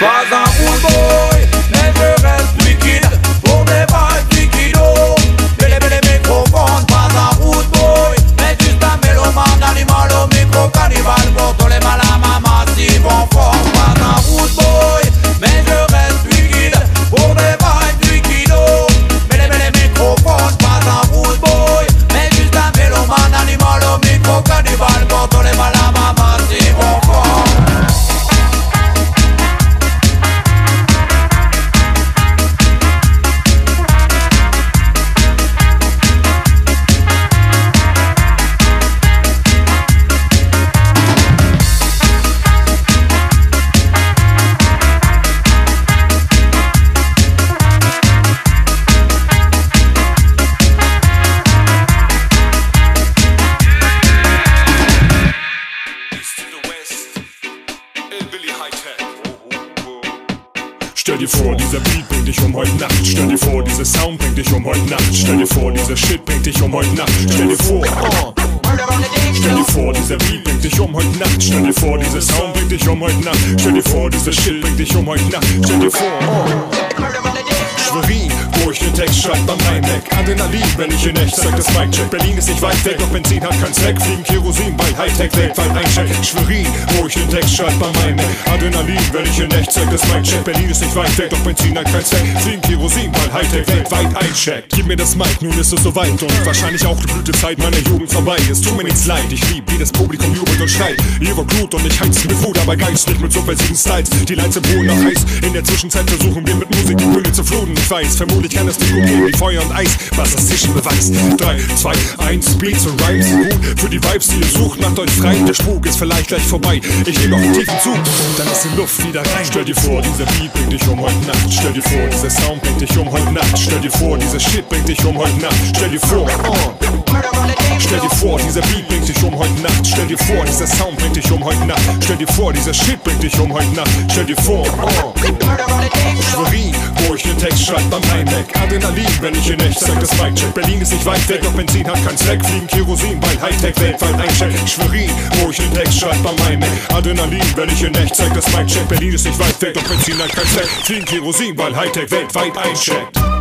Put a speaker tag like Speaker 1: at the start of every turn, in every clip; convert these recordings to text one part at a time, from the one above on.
Speaker 1: Pause Drecksschalt bei meinem Adrenalin, wenn ich in echt zeig, dass mein Chip Berlin ist nicht weit weg. Weltweit eincheckt. Gib mir das Mic, nun ist es soweit und wahrscheinlich auch die Blütezeit meiner Jugend vorbei. Es tut mir nichts leid, ich lieb, wie das Publikum jubelt und schreit. Ihr war Blut und ich heiz mit Wut, aber Geist nicht mit subversiven Styles. Die Lights im Boden noch heiß. In der Zwischenzeit versuchen wir mit Musik die Bühne zu fluten. Ich weiß, vermutlich kann das Ding gehen wie Feuer und Eis, was das Zischen beweist. 3, 2, 1, Beats und Rhymes gut. Für die Vibes, die ihr sucht, macht euch frei. Der Spuk ist vielleicht gleich vorbei. Ich nehme noch einen tiefen Zug, dann ist die Luft wieder rein. Stell dir vor, dieser Beat bringt dich um heute Nacht. Stell dir vor, dieser Sound bringt dich um heute Nacht. Stell dir vor, dieser Shit bringt dich um heute Nacht. Stell dir vor. Stell dir vor, dieser Beat bringt dich um heute Nacht. Stell dir vor, dieser Sound bringt dich um heute Nacht. Stell dir vor, dieser Shit bringt dich um heute Nacht. Stell dir vor, oh. Schwerin, wo ich den Text schreib beim Heimweg. Adrenalin, wenn ich in echt sag das Mic check. Berlin ist nicht weit weg, doch Benzin hat keinen Zweck. Fliegen Kerosin, weil Hightech weltweit eincheckt. Schwerin, wo ich den Text schreib beim Heimweg. Adrenalin, wenn ich in echt sag das Mic check. Berlin ist nicht weit weg, doch Benzin hat keinen Zweck. Fliegen Kerosin, weil Hightech weltweit eincheckt.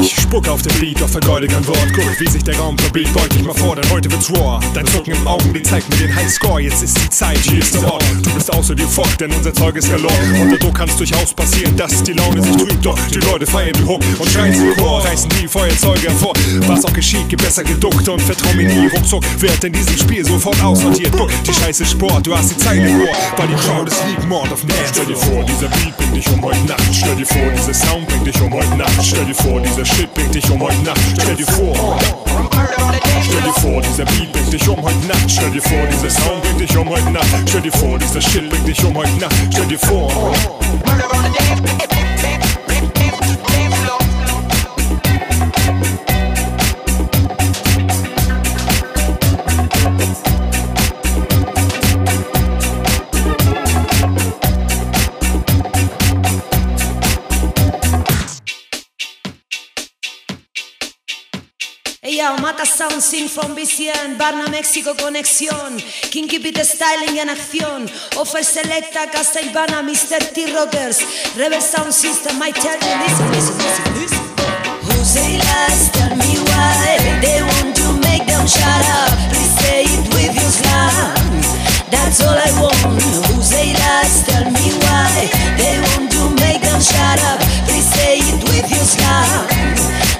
Speaker 1: Ich spuck auf den Beat, doch vergeude kein Wort. Guck, wie sich der Raum verbiegt, beug dich mal vor, denn heute wird's raw. Dein Zucken im Augen, die zeigt mir den Highscore. Jetzt ist die Zeit, hier ist der Ort. Du bist außer dir fort, denn unser Zeug ist galore. Unter Druck kann's durchaus passieren, dass die Laune sich trübt. Doch die Leute feiern den Hook und schreien sie Chor. Reißen die Feuerzeuge hervor. Was auch geschieht, gibt besser geduckt und vertrau mir nie. Ruckzuck wird in diesem Spiel sofort aussortiert. Guck, die Scheiße Sport, du hast die Zeile im Ohr. Weil die Crowd ist lieb, Mord auf mir. Stell dir vor, dieser Beat bringt dich um heute Nacht. Stell dir vor, dieser Sound bringt dich um heute Nacht. Stell dir vor, dieser Shit bringt dich um heute Nacht. Stell dir vor. Stell dir vor, dieser Beat bringt dich um heute Nacht. Stell dir vor, dieser Sound bringt dich um heute Nacht. Stell dir vor, dieser Shit bringt dich um heute Nacht. Stell dir vor.
Speaker 2: Hey yo, Mata Sound Sing from BCN, Barna México Conexión, Kinky Beat Styling en acción, Offer Selecta, Casa Ibana, Mr. T Rockers, Rebel Sound System, I tell you, listen, listen, listen, listen. Who say lies, tell me why They want to make them shut up. Please say it with your slang. That's all I want. Who say lies, tell me why They want to make them shut up. Please say it with your slang.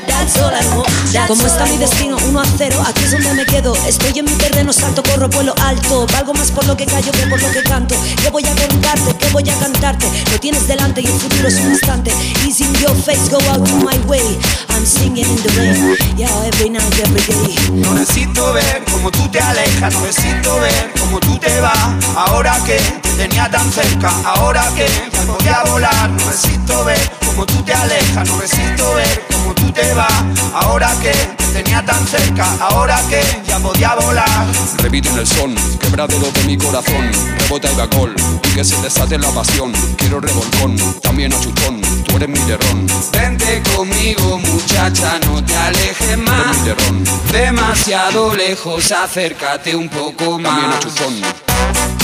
Speaker 2: That's all I want Como está mi destino, 1 a 0 Aquí es donde me quedo Estoy en mi terreno, salto, corro, vuelo alto Valgo más por lo que callo que por lo que canto ¿Qué voy a contarte? ¿Qué voy a cantarte? Lo tienes delante y el futuro es un instante Easy in your face, go out to my way I'm singing in the rain Yeah, every night, every day
Speaker 3: No necesito ver cómo tú te alejas, no necesito ver cómo tú te vas. Ahora que te tenía tan cerca, ahora que ya podía volar, no necesito ver cómo tú te alejas, no necesito ver cómo tú te vas. Ahora que te tenía tan cerca, ahora que ya podía volar.
Speaker 4: Repito en el son, quebradero de mi corazón, rebota el gacol y que se desate la pasión. Quiero revolcón, también a chutón, tú eres mi terrón.
Speaker 3: Vente conmigo, muchacha, no te alejes más. Demasiado lejos, acércate un poco
Speaker 4: también
Speaker 3: más.
Speaker 2: Who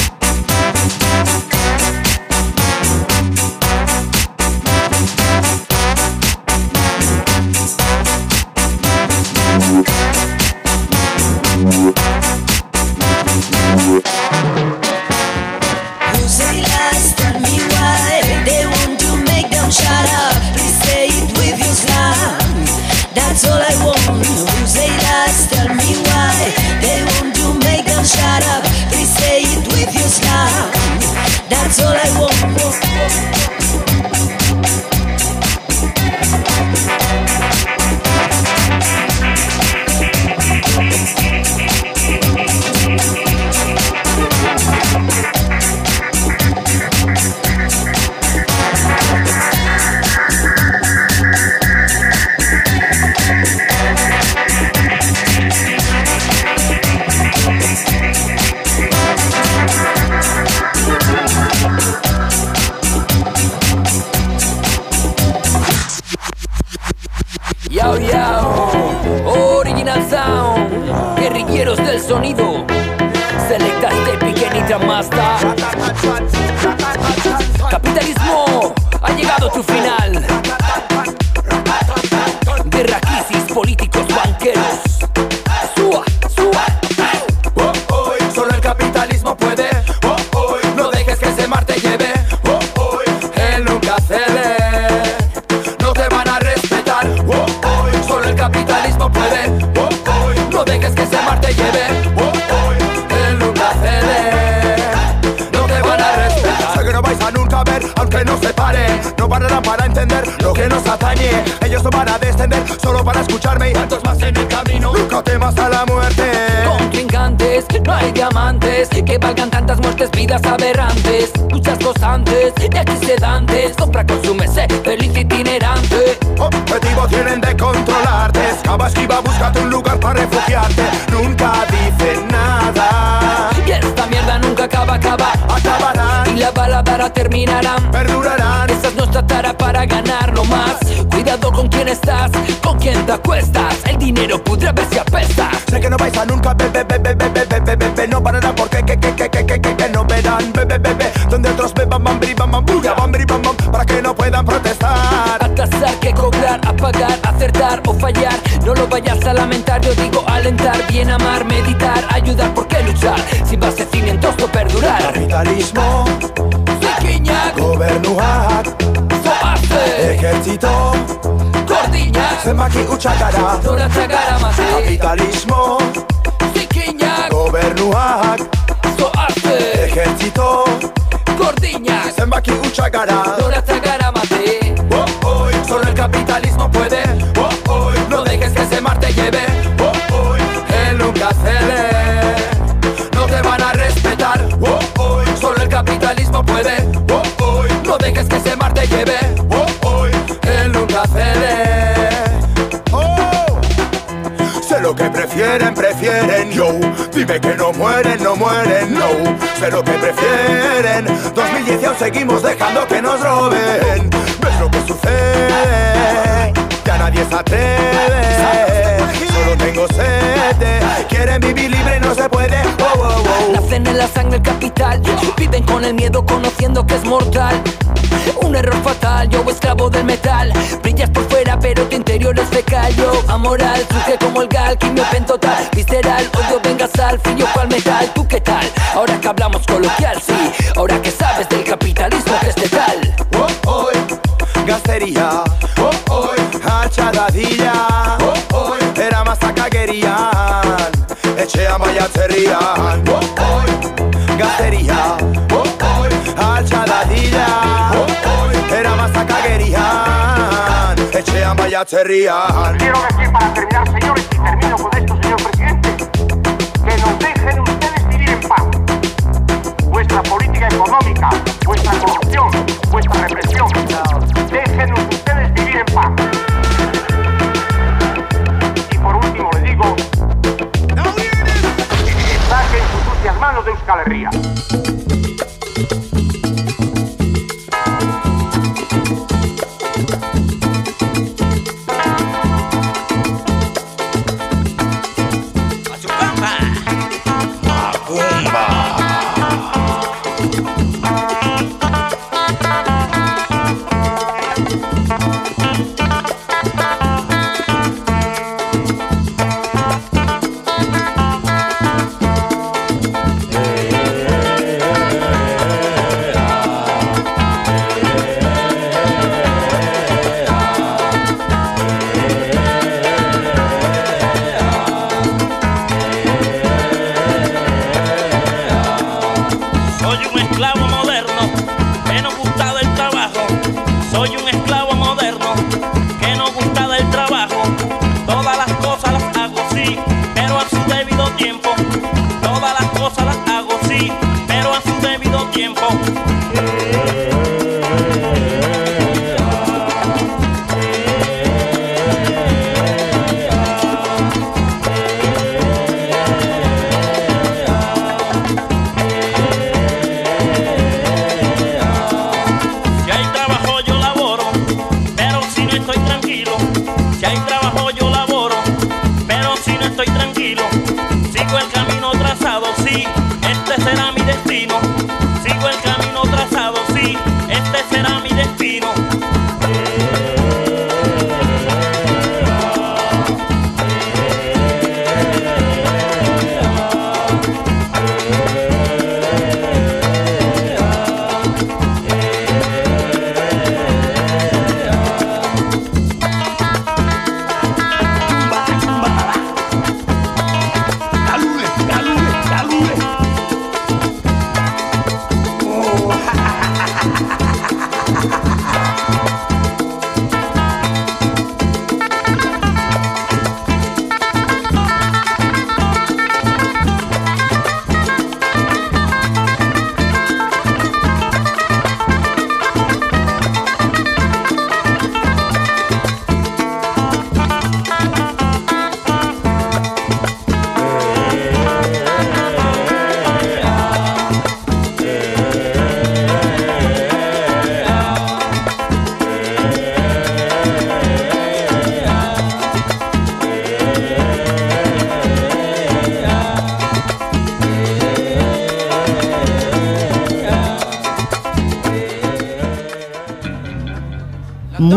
Speaker 5: no pararán para entender lo que nos atañe. Ellos no van a descender solo para escucharme y tantos más en el camino. Nunca temas a la muerte.
Speaker 6: Contrincantes, no hay diamantes Que valgan tantas muertes, vidas aberrantes. Luchas constantes, de aquí sedantes Compra, consume, sé feliz itinerante.
Speaker 5: Objetivo tienen de controlarte. Escava, esquiva, búscate un lugar para refugiarte. Nunca dicen nada.
Speaker 6: Y esta mierda nunca acaba, acaba.
Speaker 5: Acabarán
Speaker 6: Y la bala para terminarán
Speaker 5: Perdurarán
Speaker 6: Esa es nuestra tara para ganar no más Cuidado con quién estás, con quién te acuestas El dinero pudra ver si apestas
Speaker 5: Sé que no vais a nunca bebe, bebe, bebe, bebe, bebe No pararán porque que, que, que, que, que, que, que no verán Bebe, bebe, donde otros beban, bam, bri, bam, bam, bulla, bam, bri, bam, bam Para que no puedan protestar
Speaker 6: A cazar, que cobrar, a pagar, acertar o fallar No lo vayas a lamentar, yo digo alentar Bien amar, meditar, ayudar, ¿por qué luchar? Si vas a asko perdurar.
Speaker 5: Kapitalismo
Speaker 6: Zekinak
Speaker 5: Gobernuak.
Speaker 6: Zoazte
Speaker 5: Ekertzito
Speaker 6: Gordinak
Speaker 5: Zenbaki utxakara
Speaker 6: Doratza gara mate
Speaker 5: Kapitalismo
Speaker 6: Zekinak
Speaker 5: Gobernuak.
Speaker 6: Zoazte
Speaker 5: Ekertzito
Speaker 6: Gordinak
Speaker 5: Zenbaki utxakara Doratza capitalismo puede. Oh, oh, no dejes que ese mar te lleve. Oh, oh, él nunca cede. Oh, sé lo que prefieren, prefieren. Yo, dime que no mueren, no mueren. No, sé lo que prefieren. 2010 y aún seguimos dejando que nos roben. ¿Ves lo que sucede? Ya nadie se atreve. Tengo sed. Quieren vivir libre y no se puede. Oh, oh, oh.
Speaker 6: Nacen en la sangre el capital Viven con el miedo conociendo que es mortal Un error fatal, yo esclavo del metal Brillas por fuera pero tu interior es fecal Yo amoral, surge como el gal Quimio pen total, visceral Odio venga sal, frío cual metal ¿Tú qué tal? Ahora que hablamos coloquial, sí Ahora que sabes del capitalismo que es letal
Speaker 5: Oh, oh, gastería. Oh, oh, hachadadilla. Querían. Etxean baiatzerrian. Oh, oh, gastería. Oh, oh, hachadadilla. Oh, oh, era más querían. Etxean baiatzerrian.
Speaker 7: Quiero decir para terminar, señores, y termino con esto, señor presidente, que nos dejen ustedes vivir en paz. Vuestra política económica, vuestra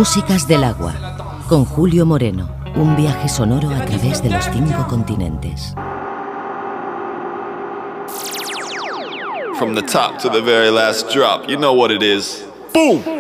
Speaker 8: Músicas del agua, con Julio Moreno, un viaje sonoro a través de los cinco continentes.
Speaker 9: From the top to the very last drop, you know what it is. Boom!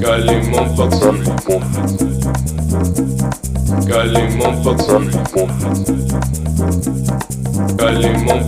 Speaker 10: Dale mon pote. Dale mon pote. Dale mon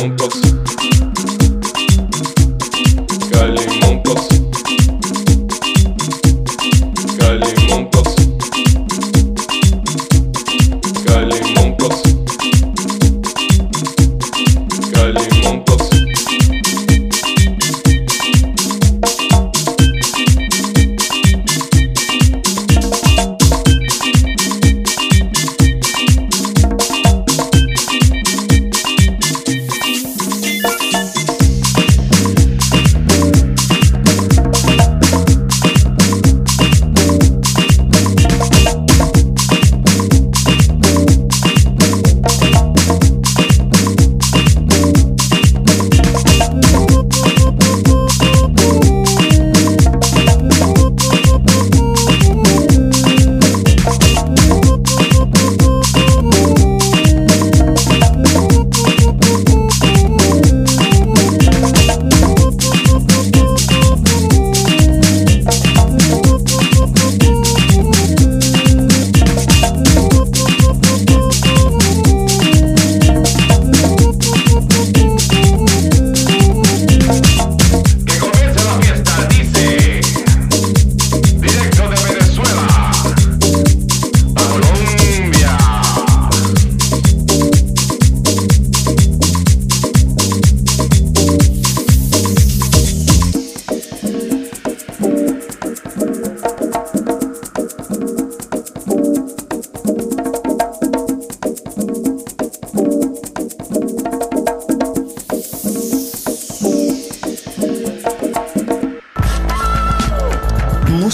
Speaker 10: compras